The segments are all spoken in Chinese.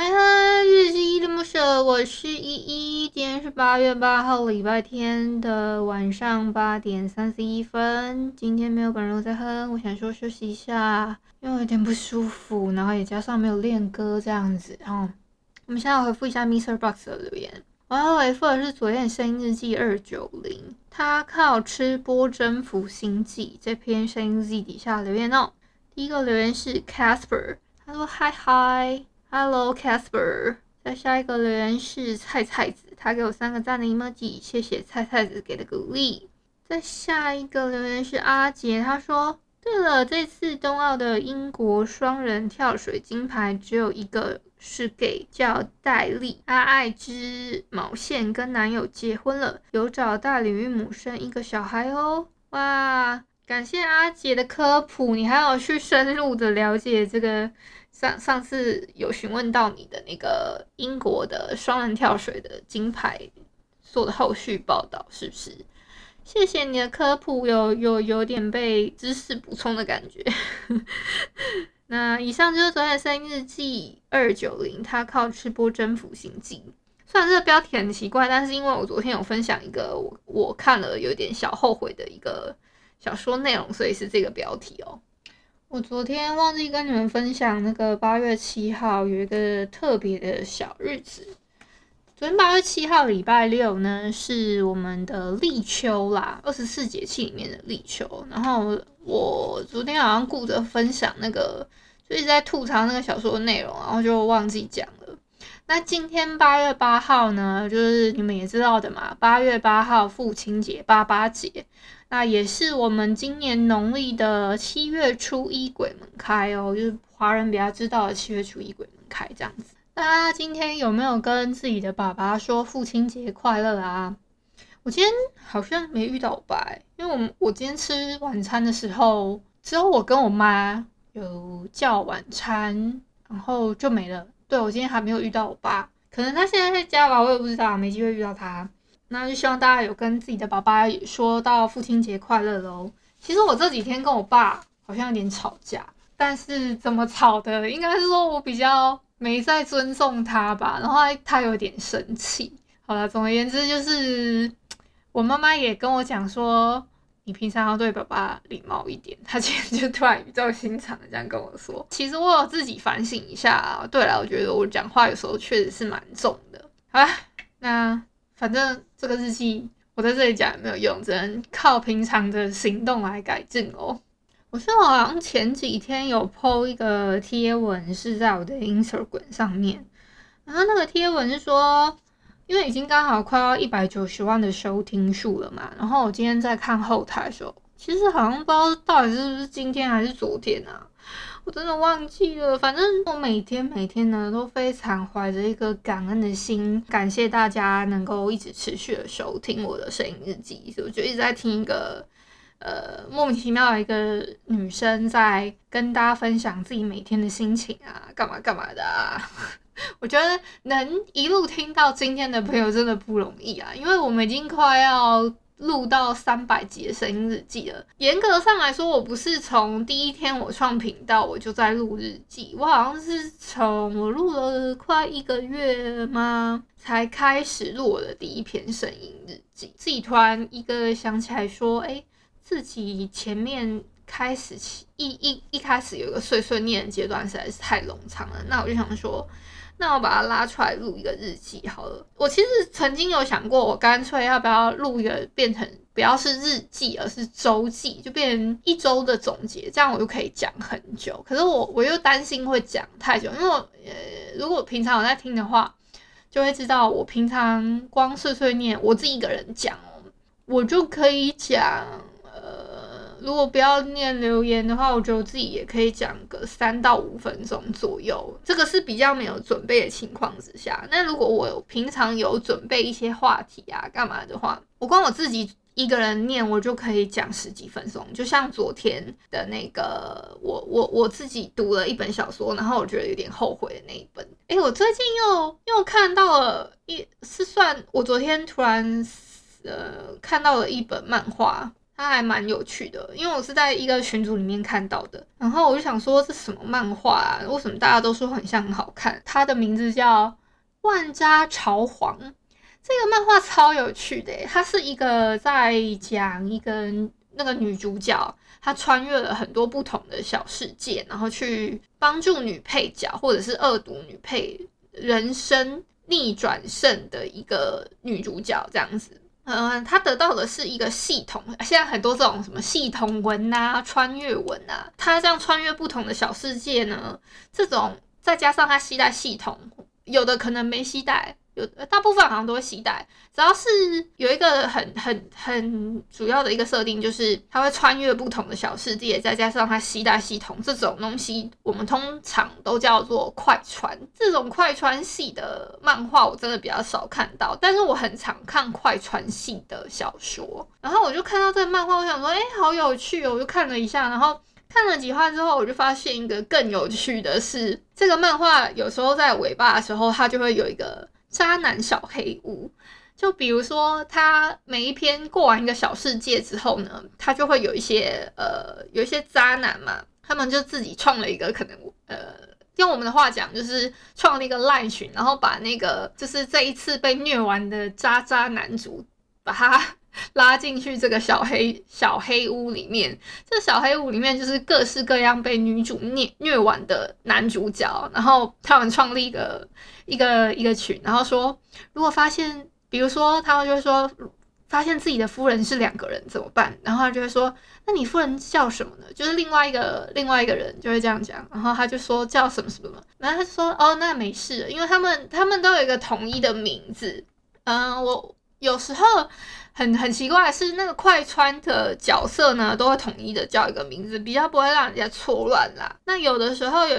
嗨嗨，日记恋不舍，我是依依。今天是八月八号，礼拜天的晚上八点三十一分。今天没有本人在哼，我想说休息一下，因为有点不舒服，然后也加上没有练歌这样子。然后我们现在回复一下 Mr. Box 的留言，我要回复的是昨天的声音日记二九零，他靠吃播征服星际这篇声音日记底下留言哦。第一个留言是 Casper，他说嗨嗨。Hello Casper，再下一个留言是菜菜子，他给我三个赞的 emoji，谢谢菜菜子给的鼓励。再下一个留言是阿杰，他说：对了，这次冬奥的英国双人跳水金牌只有一个是给叫戴利，阿爱织毛线跟男友结婚了，有找代理孕母生一个小孩哦。哇，感谢阿杰的科普，你还有去深入的了解这个。上上次有询问到你的那个英国的双人跳水的金牌做的后续报道，是不是？谢谢你的科普，有有有点被知识补充的感觉。那以上就是昨天的声音日记二九零，他靠吃播征服星际。虽然这个标题很奇怪，但是因为我昨天有分享一个我我看了有点小后悔的一个小说内容，所以是这个标题哦。我昨天忘记跟你们分享，那个八月七号有一个特别的小日子。昨天八月七号礼拜六呢，是我们的立秋啦，二十四节气里面的立秋。然后我昨天好像顾着分享那个，就一直在吐槽那个小说的内容，然后就忘记讲了。那今天八月八号呢，就是你们也知道的嘛，八月八号父亲节，八八节。那也是我们今年农历的七月初一鬼门开哦，就是华人比较知道的七月初一鬼门开这样子。大家今天有没有跟自己的爸爸说父亲节快乐啊？我今天好像没遇到我爸，因为我我今天吃晚餐的时候，只有我跟我妈有叫晚餐，然后就没了。对，我今天还没有遇到我爸，可能他现在在家吧，我也不知道，没机会遇到他。那就希望大家有跟自己的爸爸也说到父亲节快乐喽。其实我这几天跟我爸好像有点吵架，但是怎么吵的？应该是说我比较没在尊重他吧，然后他有点生气。好了，总而言之就是我妈妈也跟我讲说，你平常要对爸爸礼貌一点。他今天就突然语重心长的这样跟我说。其实我有自己反省一下。对了，我觉得我讲话有时候确实是蛮重的。好啦，那。反正这个日记我在这里讲也没有用，只能靠平常的行动来改进哦。我是好像前几天有 po 一个贴文，是在我的 Instagram 上面，然后那个贴文是说，因为已经刚好快要一百九十万的收听数了嘛，然后我今天在看后台的时候，其实好像不知道到底是不是今天还是昨天啊。我真的忘记了，反正我每天每天呢都非常怀着一个感恩的心，感谢大家能够一直持续的收听我的声音日记，所以我就一直在听一个呃莫名其妙的一个女生在跟大家分享自己每天的心情啊，干嘛干嘛的啊。我觉得能一路听到今天的朋友真的不容易啊，因为我们已经快要。录到三百集的声音日记了。严格上来说，我不是从第一天我创频道我就在录日记，我好像是从我录了快一个月吗，才开始录我的第一篇声音日记。自己突然一个想起来说，哎，自己前面开始起一一一开始有一个碎碎念的阶段实在是太冗长了，那我就想说。那我把它拉出来录一个日记好了。我其实曾经有想过，我干脆要不要录一个变成不要是日记，而是周记，就变成一周的总结，这样我就可以讲很久。可是我我又担心会讲太久，因为我呃，如果平常有在听的话，就会知道我平常光碎碎念，我自己一个人讲，我就可以讲呃。如果不要念留言的话，我觉得我自己也可以讲个三到五分钟左右。这个是比较没有准备的情况之下。那如果我平常有准备一些话题啊，干嘛的话，我光我自己一个人念，我就可以讲十几分钟。就像昨天的那个，我我我自己读了一本小说，然后我觉得有点后悔的那一本。哎，我最近又又看到了一，是算我昨天突然呃看到了一本漫画。它还蛮有趣的，因为我是在一个群组里面看到的，然后我就想说，这什么漫画啊？为什么大家都说很像很好看？它的名字叫《万家朝皇》，这个漫画超有趣的，它是一个在讲一个那个女主角，她穿越了很多不同的小世界，然后去帮助女配角或者是恶毒女配人生逆转胜的一个女主角这样子。嗯，他得到的是一个系统。现在很多这种什么系统文啊、穿越文啊，他这样穿越不同的小世界呢，这种再加上他携带系统，有的可能没携带。有大部分好像都会携带，只要是有一个很很很主要的一个设定，就是它会穿越不同的小世界，再加上它携带系统这种东西，我们通常都叫做快穿。这种快穿系的漫画我真的比较少看到，但是我很常看快穿系的小说。然后我就看到这个漫画，我想说，哎，好有趣哦！我就看了一下，然后。看了几话之后，我就发现一个更有趣的是，这个漫画有时候在尾巴的时候，它就会有一个渣男小黑屋。就比如说，他每一篇过完一个小世界之后呢，他就会有一些呃，有一些渣男嘛，他们就自己创了一个可能呃，用我们的话讲，就是创了一个赖群，然后把那个就是这一次被虐完的渣渣男主，把他。拉进去这个小黑小黑屋里面，这小黑屋里面就是各式各样被女主虐虐完的男主角，然后他们创立一个一个一个群，然后说如果发现，比如说他们就会说发现自己的夫人是两个人怎么办？然后他就会说，那你夫人叫什么呢？就是另外一个另外一个人就会这样讲，然后他就说叫什么什么，然后他就说哦，那没事，因为他们他们都有一个统一的名字，嗯，我有时候。很很奇怪是，那个快穿的角色呢，都会统一的叫一个名字，比较不会让人家错乱啦。那有的时候有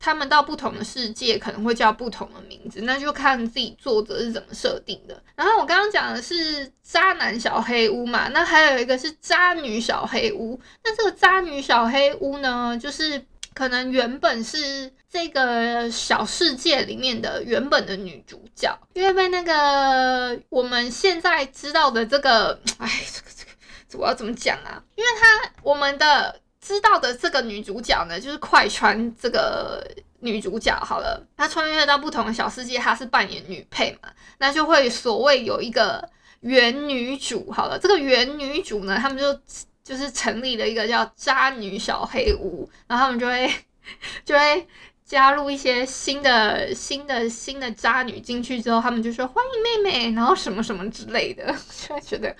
他们到不同的世界，可能会叫不同的名字，那就看自己作者是怎么设定的。然后我刚刚讲的是渣男小黑屋嘛，那还有一个是渣女小黑屋。那这个渣女小黑屋呢，就是。可能原本是这个小世界里面的原本的女主角，因为被那个我们现在知道的这个，哎，这个这个，我要怎么讲啊？因为她我们的知道的这个女主角呢，就是快穿这个女主角好了，她穿越到不同的小世界，她是扮演女配嘛，那就会所谓有一个原女主好了，这个原女主呢，他们就。就是成立了一个叫渣女小黑屋，然后他们就会就会加入一些新的新的新的渣女进去之后，他们就说欢迎妹妹，然后什么什么之类的，就会觉得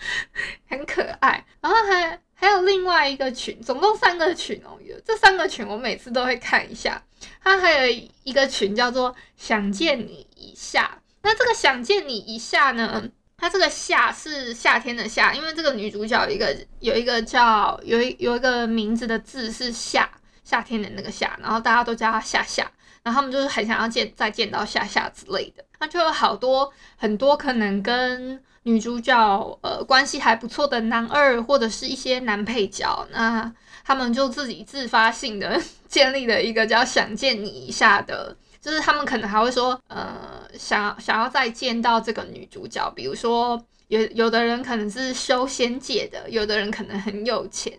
很可爱。然后还还有另外一个群，总共三个群哦，有这三个群我每次都会看一下。它还有一个群叫做想见你一下，那这个想见你一下呢？它这个夏是夏天的夏，因为这个女主角一个有一个叫有一有一个名字的字是夏，夏天的那个夏，然后大家都叫她夏夏，然后他们就是很想要见再见到夏夏之类的，那就有好多很多可能跟女主角呃关系还不错的男二或者是一些男配角，那他们就自己自发性的建立了一个叫想见你一下的。就是他们可能还会说，呃，想要想要再见到这个女主角，比如说有有的人可能是修仙界的，有的人可能很有钱，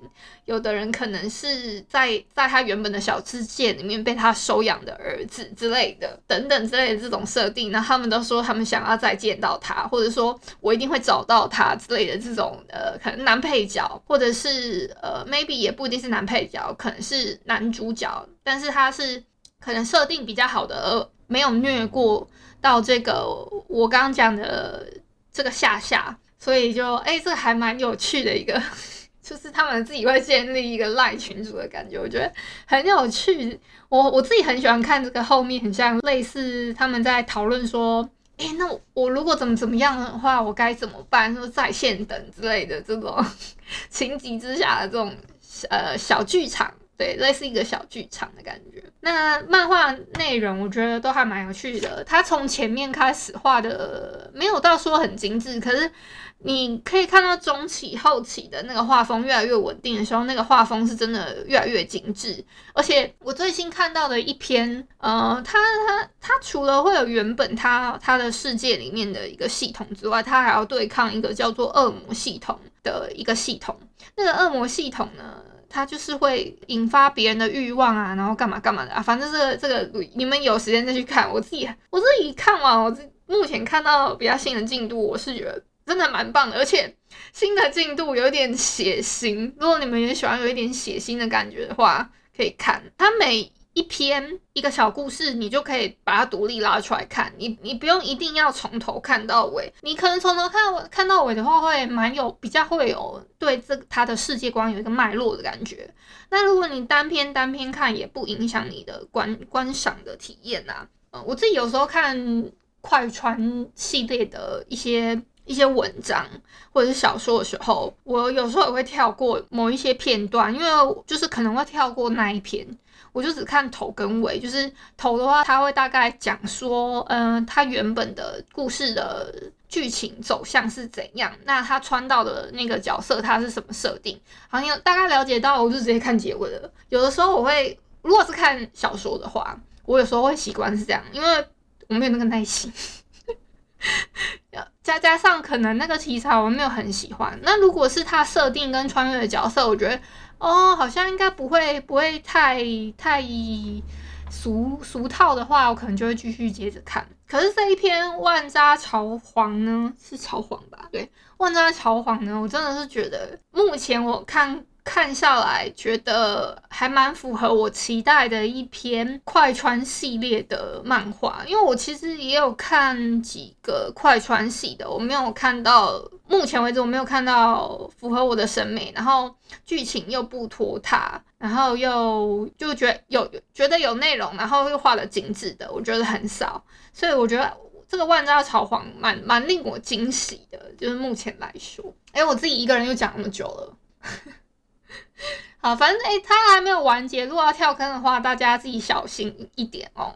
有的人可能是在在他原本的小世界里面被他收养的儿子之类的，等等之类的这种设定，那他们都说他们想要再见到他，或者说我一定会找到他之类的这种，呃，可能男配角，或者是呃，maybe 也不一定是男配角，可能是男主角，但是他是。可能设定比较好的，而没有虐过到这个我刚刚讲的这个下下，所以就哎、这个还蛮有趣的一个，就是他们自己会建立一个赖群主的感觉，我觉得很有趣。我我自己很喜欢看这个后面，很像类似他们在讨论说，哎、那我，我如果怎么怎么样的话，我该怎么办？说在线等之类的这种 情急之下的这种呃小剧场。对，类似一个小剧场的感觉。那漫画内容我觉得都还蛮有趣的，它从前面开始画的没有到说很精致，可是你可以看到中期后期的那个画风越来越稳定的时候，那个画风是真的越来越精致。而且我最新看到的一篇，呃，它它它除了会有原本它它的世界里面的一个系统之外，它还要对抗一个叫做恶魔系统的一个系统。那个恶魔系统呢，他就是会引发别人的欲望啊，然后干嘛干嘛的啊。反正这个这个，你们有时间再去看。我自己我自己看完，我目前看到比较新的进度，我是觉得真的蛮棒的。而且新的进度有点血腥，如果你们也喜欢有一点血腥的感觉的话，可以看。他每一篇一个小故事，你就可以把它独立拉出来看。你你不用一定要从头看到尾，你可能从头看看到尾的话，会蛮有比较会有对这个它的世界观有一个脉络的感觉。那如果你单篇单篇看，也不影响你的观观赏的体验呐、啊。嗯，我自己有时候看快穿系列的一些一些文章或者是小说的时候，我有时候也会跳过某一些片段，因为就是可能会跳过那一篇。我就只看头跟尾，就是头的话，他会大概讲说，嗯、他原本的故事的剧情走向是怎样，那他穿到的那个角色他是什么设定，好像大概了解到，我就直接看结尾了。有的时候我会，如果是看小说的话，我有时候会习惯是这样，因为我没有那个耐心，再加上可能那个题材我没有很喜欢。那如果是他设定跟穿越的角色，我觉得。哦，好像应该不会不会太太俗俗套的话，我可能就会继续接着看。可是这一篇万渣朝皇呢，是朝皇吧？对，万渣朝皇呢，我真的是觉得目前我看。看下来，觉得还蛮符合我期待的一篇快穿系列的漫画，因为我其实也有看几个快穿系的，我没有看到，目前为止我没有看到符合我的审美，然后剧情又不拖沓，然后又就觉得有觉得有内容，然后又画得精致的，我觉得很少，所以我觉得这个万渣朝皇蛮蛮令我惊喜的，就是目前来说，哎，我自己一个人又讲那么久了。好，反正诶、欸，它还没有完结。如果要跳坑的话，大家自己小心一点哦。